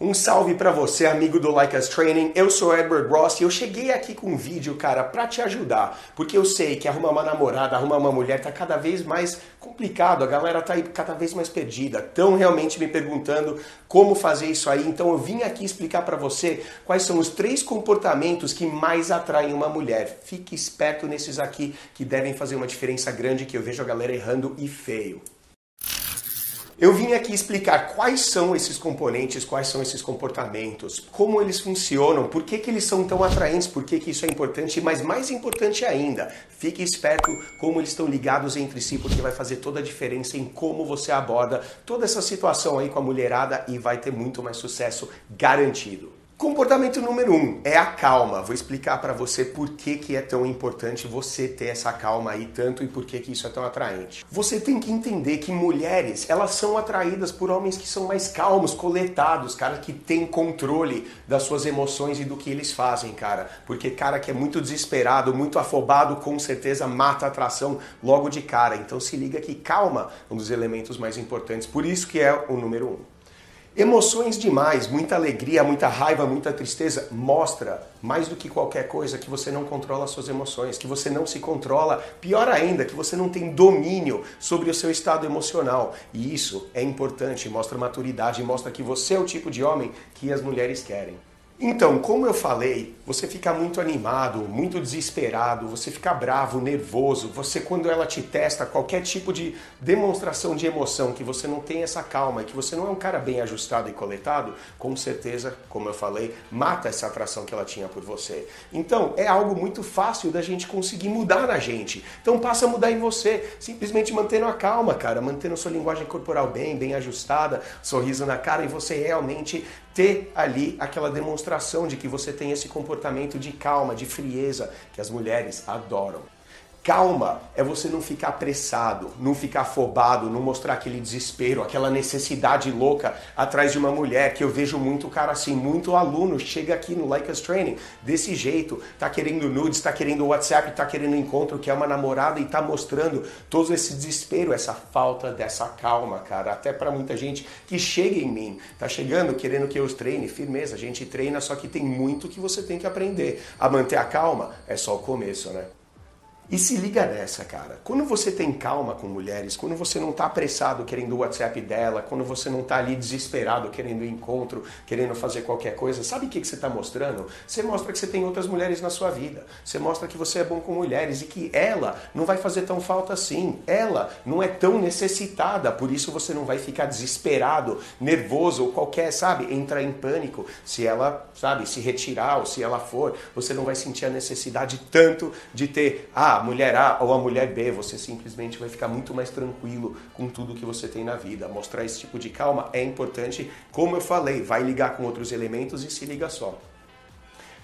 Um salve para você, amigo do Like Us Training. Eu sou Edward Ross e eu cheguei aqui com um vídeo, cara, para te ajudar, porque eu sei que arrumar uma namorada, arrumar uma mulher tá cada vez mais complicado, a galera tá aí cada vez mais perdida. Estão realmente me perguntando como fazer isso aí. Então eu vim aqui explicar para você quais são os três comportamentos que mais atraem uma mulher. Fique esperto nesses aqui que devem fazer uma diferença grande que eu vejo a galera errando e feio. Eu vim aqui explicar quais são esses componentes, quais são esses comportamentos, como eles funcionam, por que, que eles são tão atraentes, por que, que isso é importante, mas mais importante ainda, fique esperto como eles estão ligados entre si, porque vai fazer toda a diferença em como você aborda toda essa situação aí com a mulherada e vai ter muito mais sucesso garantido. Comportamento número um é a calma. Vou explicar para você por que, que é tão importante você ter essa calma aí tanto e por que, que isso é tão atraente. Você tem que entender que mulheres, elas são atraídas por homens que são mais calmos, coletados, cara que tem controle das suas emoções e do que eles fazem, cara. Porque cara que é muito desesperado, muito afobado, com certeza mata a atração logo de cara. Então se liga que calma é um dos elementos mais importantes. Por isso que é o número um. Emoções demais, muita alegria, muita raiva, muita tristeza, mostra mais do que qualquer coisa que você não controla as suas emoções, que você não se controla, pior ainda, que você não tem domínio sobre o seu estado emocional. E isso é importante, mostra maturidade, mostra que você é o tipo de homem que as mulheres querem. Então, como eu falei, você fica muito animado, muito desesperado, você fica bravo, nervoso, você quando ela te testa qualquer tipo de demonstração de emoção, que você não tem essa calma, que você não é um cara bem ajustado e coletado, com certeza, como eu falei, mata essa atração que ela tinha por você. Então, é algo muito fácil da gente conseguir mudar na gente. Então, passa a mudar em você, simplesmente mantendo a calma, cara, mantendo sua linguagem corporal bem, bem ajustada, sorriso na cara e você realmente ter ali aquela demonstração de que você tem esse comportamento de calma, de frieza que as mulheres adoram. Calma é você não ficar apressado, não ficar afobado, não mostrar aquele desespero, aquela necessidade louca atrás de uma mulher, que eu vejo muito cara assim, muito aluno chega aqui no Like Us Training desse jeito, tá querendo nudes, tá querendo WhatsApp, tá querendo encontro, que é uma namorada e tá mostrando todo esse desespero, essa falta dessa calma, cara. Até para muita gente que chega em mim, tá chegando querendo que eu os treine, firmeza, a gente treina, só que tem muito que você tem que aprender. A manter a calma é só o começo, né? E se liga nessa, cara. Quando você tem calma com mulheres, quando você não tá apressado querendo o WhatsApp dela, quando você não tá ali desesperado querendo encontro, querendo fazer qualquer coisa, sabe o que, que você tá mostrando? Você mostra que você tem outras mulheres na sua vida. Você mostra que você é bom com mulheres e que ela não vai fazer tão falta assim. Ela não é tão necessitada, por isso você não vai ficar desesperado, nervoso ou qualquer, sabe, entrar em pânico se ela, sabe, se retirar ou se ela for. Você não vai sentir a necessidade tanto de ter, ah, a mulher A ou a mulher B, você simplesmente vai ficar muito mais tranquilo com tudo que você tem na vida. Mostrar esse tipo de calma é importante, como eu falei, vai ligar com outros elementos e se liga só.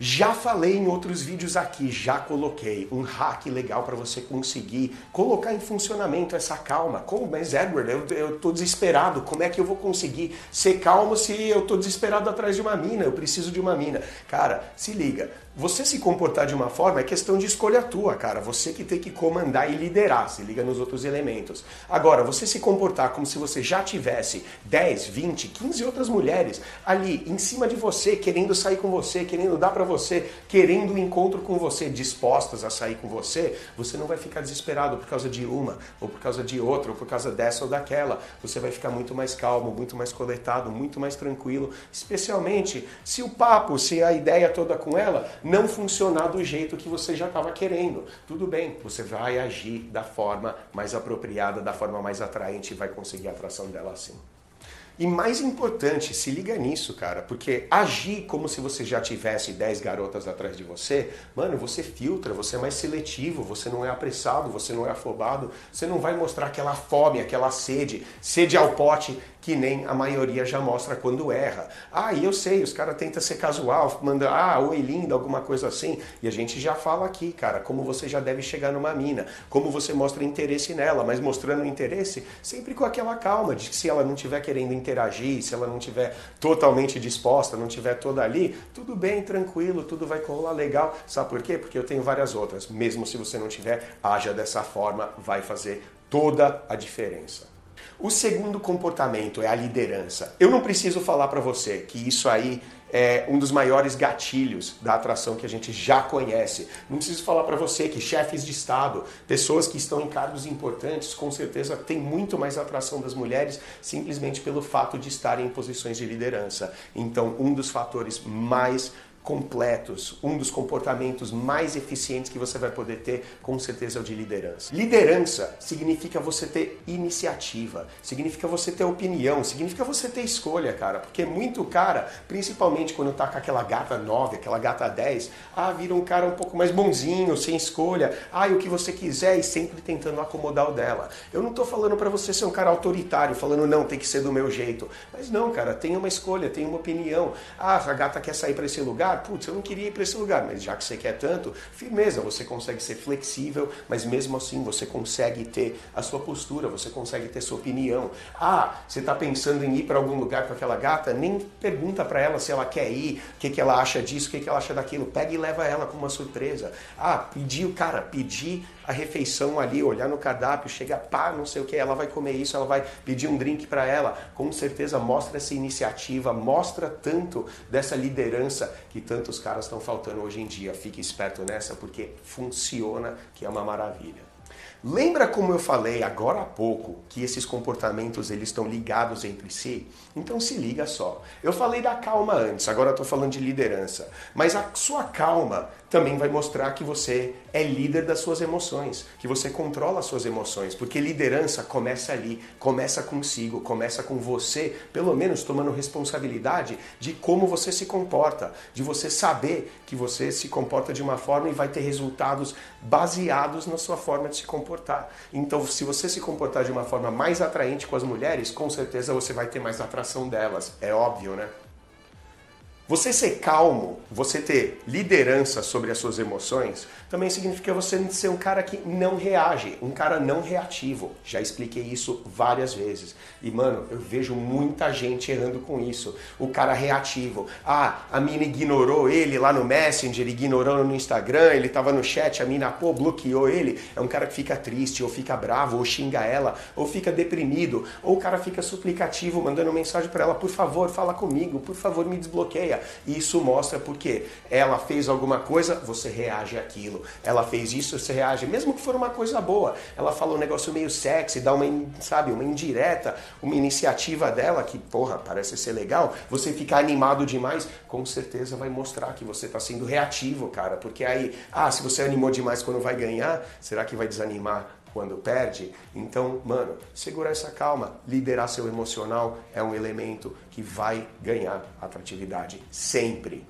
Já falei em outros vídeos aqui, já coloquei um hack legal para você conseguir colocar em funcionamento essa calma. Como, mas Edward, eu, eu tô desesperado, como é que eu vou conseguir ser calmo se eu tô desesperado atrás de uma mina, eu preciso de uma mina? Cara, se liga, você se comportar de uma forma é questão de escolha tua, cara. Você que tem que comandar e liderar, se liga nos outros elementos. Agora, você se comportar como se você já tivesse 10, 20, 15 outras mulheres ali em cima de você, querendo sair com você, querendo dar para você, querendo um encontro com você, dispostas a sair com você, você não vai ficar desesperado por causa de uma, ou por causa de outra, ou por causa dessa ou daquela. Você vai ficar muito mais calmo, muito mais coletado, muito mais tranquilo, especialmente se o papo, se a ideia toda com ela não funcionar do jeito que você já estava querendo. Tudo bem, você vai agir da forma mais apropriada, da forma mais atraente e vai conseguir a atração dela assim. E mais importante, se liga nisso, cara, porque agir como se você já tivesse 10 garotas atrás de você, mano, você filtra, você é mais seletivo, você não é apressado, você não é afobado, você não vai mostrar aquela fome, aquela sede, sede ao pote que nem a maioria já mostra quando erra. Ah, e eu sei, os caras tentam ser casual, manda, ah, oi linda, alguma coisa assim, e a gente já fala aqui, cara, como você já deve chegar numa mina, como você mostra interesse nela, mas mostrando interesse sempre com aquela calma de que se ela não estiver querendo interagir, se ela não estiver totalmente disposta, não estiver toda ali, tudo bem, tranquilo, tudo vai rolar legal. Sabe por quê? Porque eu tenho várias outras. Mesmo se você não tiver, haja dessa forma, vai fazer toda a diferença. O segundo comportamento é a liderança. Eu não preciso falar para você que isso aí é um dos maiores gatilhos da atração que a gente já conhece. Não preciso falar para você que chefes de Estado, pessoas que estão em cargos importantes, com certeza têm muito mais atração das mulheres simplesmente pelo fato de estarem em posições de liderança. Então, um dos fatores mais completos, um dos comportamentos mais eficientes que você vai poder ter, com certeza, é o de liderança. Liderança significa você ter iniciativa, significa você ter opinião, significa você ter escolha, cara. Porque muito cara, principalmente quando tá com aquela gata 9, aquela gata 10, ah, vira um cara um pouco mais bonzinho, sem escolha, ah, o que você quiser e sempre tentando acomodar o dela. Eu não tô falando para você ser um cara autoritário, falando não, tem que ser do meu jeito. Mas não, cara, tem uma escolha, tem uma opinião. Ah, a gata quer sair para esse lugar, lugar, putz, eu não queria ir para esse lugar, mas já que você quer tanto, firmeza, você consegue ser flexível, mas mesmo assim você consegue ter a sua postura, você consegue ter sua opinião. Ah, você está pensando em ir para algum lugar com aquela gata, nem pergunta para ela se ela quer ir, o que, que ela acha disso, o que, que ela acha daquilo, pega e leva ela com uma surpresa. Ah, pediu, cara, pedir a refeição ali, olhar no cardápio, chega, pá, não sei o que, ela vai comer isso, ela vai pedir um drink para ela. Com certeza mostra essa iniciativa, mostra tanto dessa liderança que tantos caras estão faltando hoje em dia. Fique esperto nessa porque funciona, que é uma maravilha. Lembra como eu falei agora há pouco que esses comportamentos eles estão ligados entre si? Então se liga só. Eu falei da calma antes, agora estou falando de liderança. Mas a sua calma também vai mostrar que você é líder das suas emoções, que você controla as suas emoções, porque liderança começa ali, começa consigo, começa com você, pelo menos tomando responsabilidade de como você se comporta, de você saber que você se comporta de uma forma e vai ter resultados baseados na sua forma de se comportar. Então, se você se comportar de uma forma mais atraente com as mulheres, com certeza você vai ter mais atração delas, é óbvio, né? Você ser calmo, você ter liderança sobre as suas emoções, também significa você ser um cara que não reage, um cara não reativo. Já expliquei isso várias vezes. E mano, eu vejo muita gente errando com isso. O cara reativo. Ah, a mina ignorou ele lá no Messenger, ignorou no Instagram, ele tava no chat, a mina pô, bloqueou ele. É um cara que fica triste, ou fica bravo, ou xinga ela, ou fica deprimido, ou o cara fica suplicativo, mandando mensagem para ela, por favor, fala comigo, por favor, me desbloqueia isso mostra porque ela fez alguma coisa, você reage àquilo. Ela fez isso, você reage, mesmo que for uma coisa boa. Ela fala um negócio meio sexy, dá uma, sabe, uma indireta, uma iniciativa dela que, porra, parece ser legal. Você ficar animado demais, com certeza vai mostrar que você está sendo reativo, cara. Porque aí, ah, se você animou demais quando vai ganhar, será que vai desanimar quando perde. Então, mano, segurar essa calma, liderar seu emocional é um elemento que vai ganhar atratividade sempre.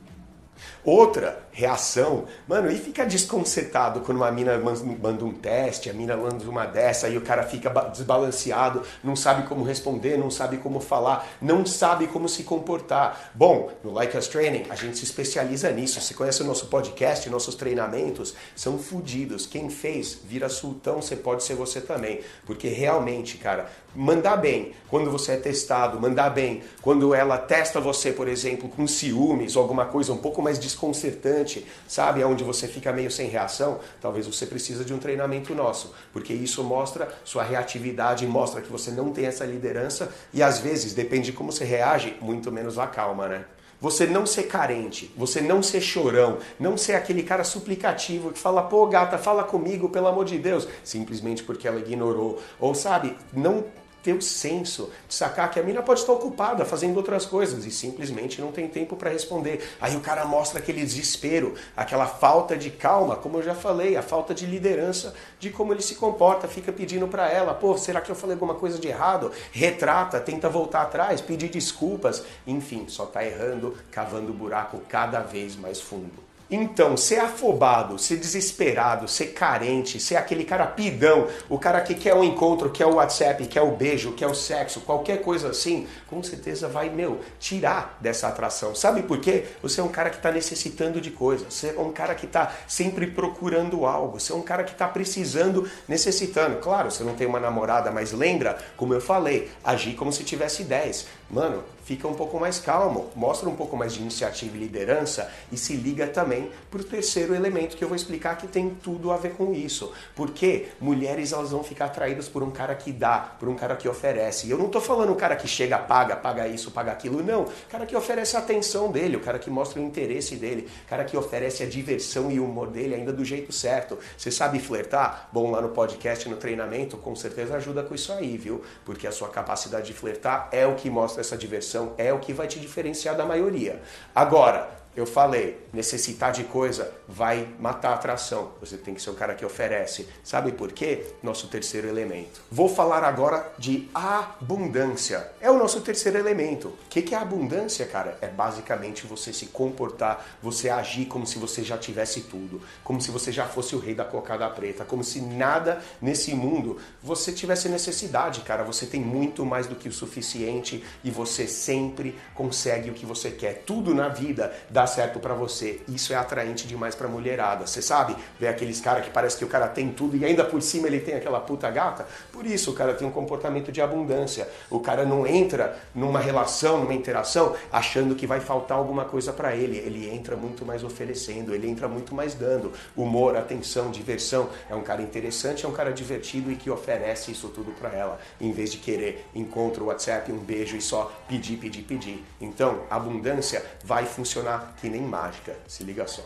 Outra reação, mano, e fica desconcertado quando uma mina manda um teste, a mina manda uma dessa e o cara fica desbalanceado, não sabe como responder, não sabe como falar, não sabe como se comportar. Bom, no Like Us Training a gente se especializa nisso. Você conhece o nosso podcast, nossos treinamentos são fodidos. Quem fez vira sultão, você pode ser você também, porque realmente, cara, mandar bem quando você é testado, mandar bem quando ela testa você, por exemplo, com ciúmes ou alguma coisa um pouco mais desconcertante, sabe, onde você fica meio sem reação, talvez você precisa de um treinamento nosso, porque isso mostra sua reatividade, mostra que você não tem essa liderança e às vezes, depende de como você reage, muito menos a calma, né? Você não ser carente, você não ser chorão, não ser aquele cara suplicativo que fala, pô, gata, fala comigo, pelo amor de Deus, simplesmente porque ela ignorou. Ou sabe, não ter o senso de sacar que a mina pode estar ocupada fazendo outras coisas e simplesmente não tem tempo para responder. Aí o cara mostra aquele desespero, aquela falta de calma, como eu já falei, a falta de liderança de como ele se comporta, fica pedindo para ela, pô, será que eu falei alguma coisa de errado? Retrata, tenta voltar atrás, pedir desculpas, enfim, só está errando, cavando buraco cada vez mais fundo. Então, ser afobado, ser desesperado, ser carente, ser aquele cara pidão, o cara que quer um encontro, quer o WhatsApp, quer o beijo, quer o sexo, qualquer coisa assim, com certeza vai, meu, tirar dessa atração. Sabe por quê? Você é um cara que está necessitando de coisas, você é um cara que está sempre procurando algo, você é um cara que está precisando, necessitando. Claro, você não tem uma namorada, mas lembra, como eu falei, agir como se tivesse 10. mano, fica um pouco mais calmo, mostra um pouco mais de iniciativa e liderança e se liga também para o terceiro elemento que eu vou explicar que tem tudo a ver com isso. Porque mulheres elas vão ficar atraídas por um cara que dá, por um cara que oferece. E eu não estou falando o cara que chega, paga, paga isso, paga aquilo, não. O cara que oferece a atenção dele, o cara que mostra o interesse dele, o cara que oferece a diversão e o humor dele ainda do jeito certo. Você sabe flertar? Bom, lá no podcast, no treinamento, com certeza ajuda com isso aí, viu? Porque a sua capacidade de flertar é o que mostra essa diversão é o que vai te diferenciar da maioria. Agora, eu falei, necessitar de coisa vai matar a atração. Você tem que ser o cara que oferece. Sabe por quê? Nosso terceiro elemento. Vou falar agora de abundância. É o nosso terceiro elemento. O que é abundância, cara? É basicamente você se comportar, você agir como se você já tivesse tudo, como se você já fosse o rei da cocada preta, como se nada nesse mundo você tivesse necessidade, cara. Você tem muito mais do que o suficiente e você sempre consegue o que você quer. Tudo na vida dá certo para você. Isso é atraente demais pra mulherada. Você sabe? Ver aqueles caras que parece que o cara tem tudo e ainda por cima ele tem aquela puta gata. Por isso o cara tem um comportamento de abundância. O cara não entra numa relação, numa interação, achando que vai faltar alguma coisa para ele. Ele entra muito mais oferecendo, ele entra muito mais dando. Humor, atenção, diversão. É um cara interessante, é um cara divertido e que oferece isso tudo para ela. Em vez de querer encontro, WhatsApp, um beijo e só pedir, pedir, pedir. Então, abundância vai funcionar que nem mágica. Se liga só.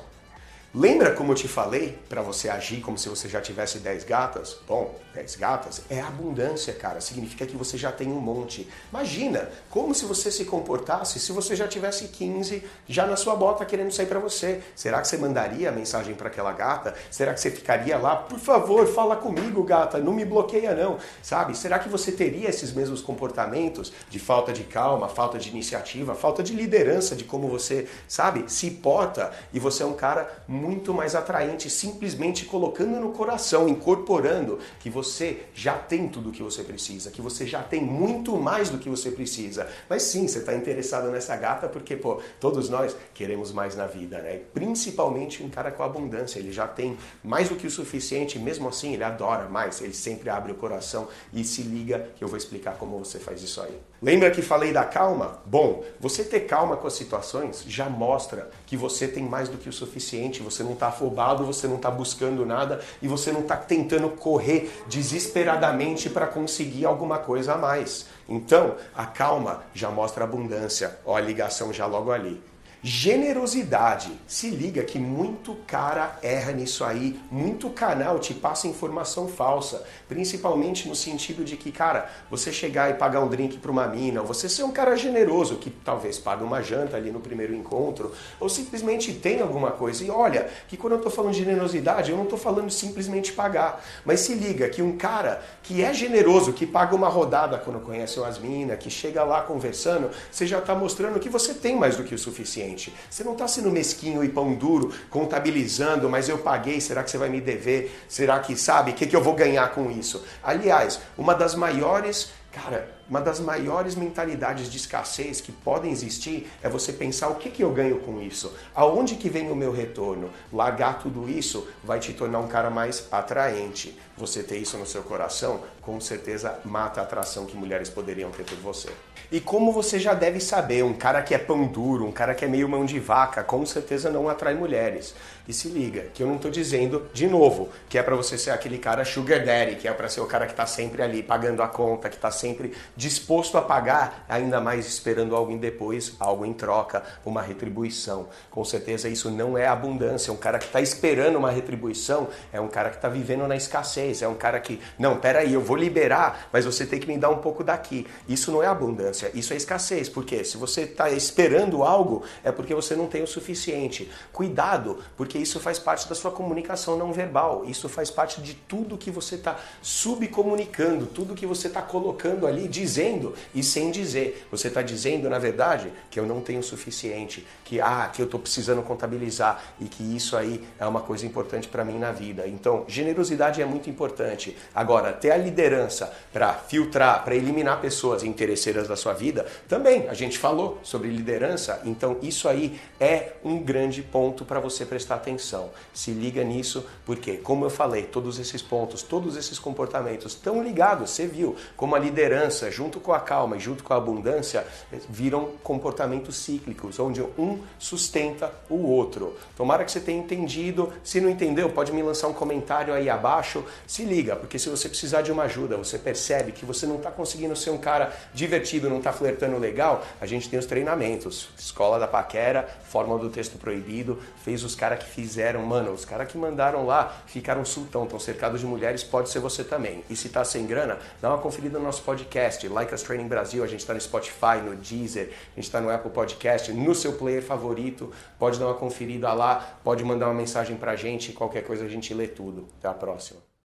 Lembra como eu te falei para você agir como se você já tivesse 10 gatas? Bom, 10 gatas é abundância, cara. Significa que você já tem um monte. Imagina como se você se comportasse se você já tivesse 15 já na sua bota querendo sair para você. Será que você mandaria a mensagem para aquela gata? Será que você ficaria lá? Por favor, fala comigo, gata, não me bloqueia não. Sabe? Será que você teria esses mesmos comportamentos de falta de calma, falta de iniciativa, falta de liderança, de como você, sabe, se porta e você é um cara muito mais atraente, simplesmente colocando no coração, incorporando que você já tem tudo o que você precisa, que você já tem muito mais do que você precisa. Mas sim, você está interessado nessa gata porque, pô, todos nós queremos mais na vida, né? Principalmente um cara com abundância, ele já tem mais do que o suficiente, mesmo assim ele adora mais, ele sempre abre o coração e se liga que eu vou explicar como você faz isso aí. Lembra que falei da calma? Bom, você ter calma com as situações já mostra que você tem mais do que o suficiente, você não está afobado, você não está buscando nada e você não está tentando correr desesperadamente para conseguir alguma coisa a mais. Então, a calma já mostra abundância, ó a ligação já logo ali. Generosidade. Se liga que muito cara erra nisso aí, muito canal te passa informação falsa, principalmente no sentido de que, cara, você chegar e pagar um drink para uma mina, ou você ser um cara generoso que talvez paga uma janta ali no primeiro encontro, ou simplesmente tem alguma coisa. E olha, que quando eu tô falando de generosidade, eu não tô falando simplesmente pagar, mas se liga que um cara que é generoso, que paga uma rodada quando conhece umas minas, que chega lá conversando, você já tá mostrando que você tem mais do que o suficiente. Você não está sendo mesquinho e pão duro, contabilizando, mas eu paguei, será que você vai me dever? Será que sabe? O que, que eu vou ganhar com isso? Aliás, uma das maiores, cara, uma das maiores mentalidades de escassez que podem existir é você pensar o que, que eu ganho com isso, aonde que vem o meu retorno. Largar tudo isso vai te tornar um cara mais atraente. Você ter isso no seu coração, com certeza mata a atração que mulheres poderiam ter por você. E como você já deve saber, um cara que é pão duro, um cara que é meio mão de vaca, com certeza não atrai mulheres. E se liga, que eu não estou dizendo, de novo, que é para você ser aquele cara sugar daddy, que é para ser o cara que está sempre ali pagando a conta, que está sempre disposto a pagar, ainda mais esperando algo depois, algo em troca, uma retribuição. Com certeza isso não é abundância. Um cara que está esperando uma retribuição é um cara que está vivendo na escassez, é um cara que, não, peraí, eu vou liberar, mas você tem que me dar um pouco daqui. Isso não é abundância, isso é escassez. Porque se você está esperando algo, é porque você não tem o suficiente. Cuidado, porque isso faz parte da sua comunicação não verbal. Isso faz parte de tudo que você está subcomunicando, tudo que você está colocando ali, dizendo dizendo e sem dizer. Você está dizendo, na verdade, que eu não tenho o suficiente, que ah, que eu estou precisando contabilizar e que isso aí é uma coisa importante para mim na vida. Então, generosidade é muito importante. Agora, ter a liderança para filtrar, para eliminar pessoas interesseiras da sua vida, também a gente falou sobre liderança, então isso aí é um grande ponto para você prestar atenção. Se liga nisso, porque, como eu falei, todos esses pontos, todos esses comportamentos estão ligados, você viu, como a liderança, junto com a calma e junto com a abundância, viram comportamentos cíclicos, onde um sustenta o outro. Tomara que você tenha entendido. Se não entendeu, pode me lançar um comentário aí abaixo. Se liga, porque se você precisar de uma ajuda, você percebe que você não está conseguindo ser um cara divertido, não está flertando legal, a gente tem os treinamentos. Escola da Paquera, Fórmula do Texto Proibido, fez os caras que fizeram, mano, os caras que mandaram lá ficaram sultão, estão cercados de mulheres, pode ser você também. E se tá sem grana, dá uma conferida no nosso podcast, Like Us Training Brasil, a gente está no Spotify, no Deezer, a gente está no Apple Podcast, no seu player favorito, pode dar uma conferida lá, pode mandar uma mensagem pra gente, qualquer coisa a gente lê tudo. Até a próxima.